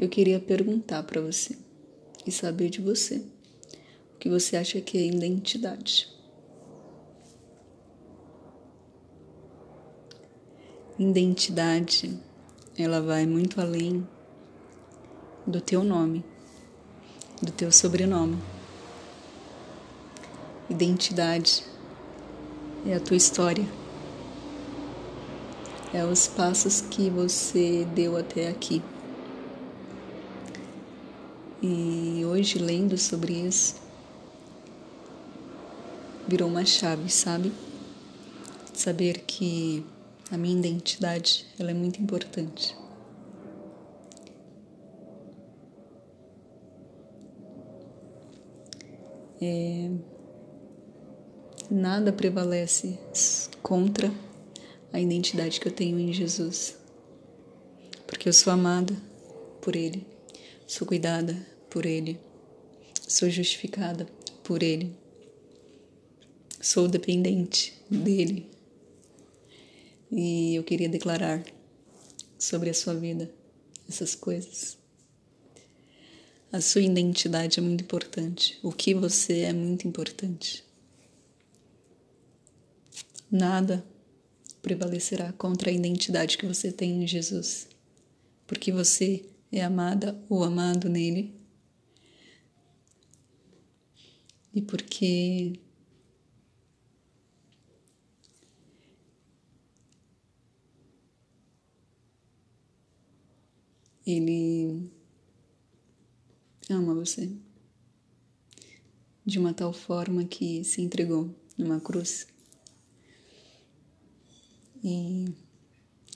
eu queria perguntar para você e saber de você o que você acha que é identidade. Identidade, ela vai muito além do teu nome, do teu sobrenome. Identidade é a tua história. É os passos que você deu até aqui. E hoje, lendo sobre isso, virou uma chave, sabe? Saber que a minha identidade ela é muito importante. É, nada prevalece contra a identidade que eu tenho em Jesus, porque eu sou amada por Ele, sou cuidada por Ele, sou justificada por Ele, sou dependente dEle. E eu queria declarar sobre a sua vida essas coisas. A sua identidade é muito importante. O que você é muito importante. Nada prevalecerá contra a identidade que você tem em Jesus, porque você é amada ou amado nele e porque ele ama você de uma tal forma que se entregou numa cruz. E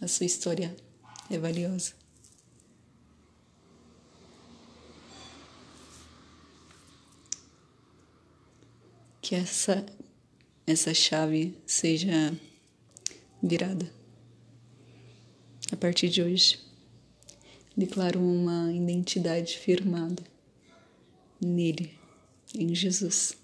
a sua história é valiosa. Que essa essa chave seja virada. A partir de hoje, declaro uma identidade firmada nele, em Jesus.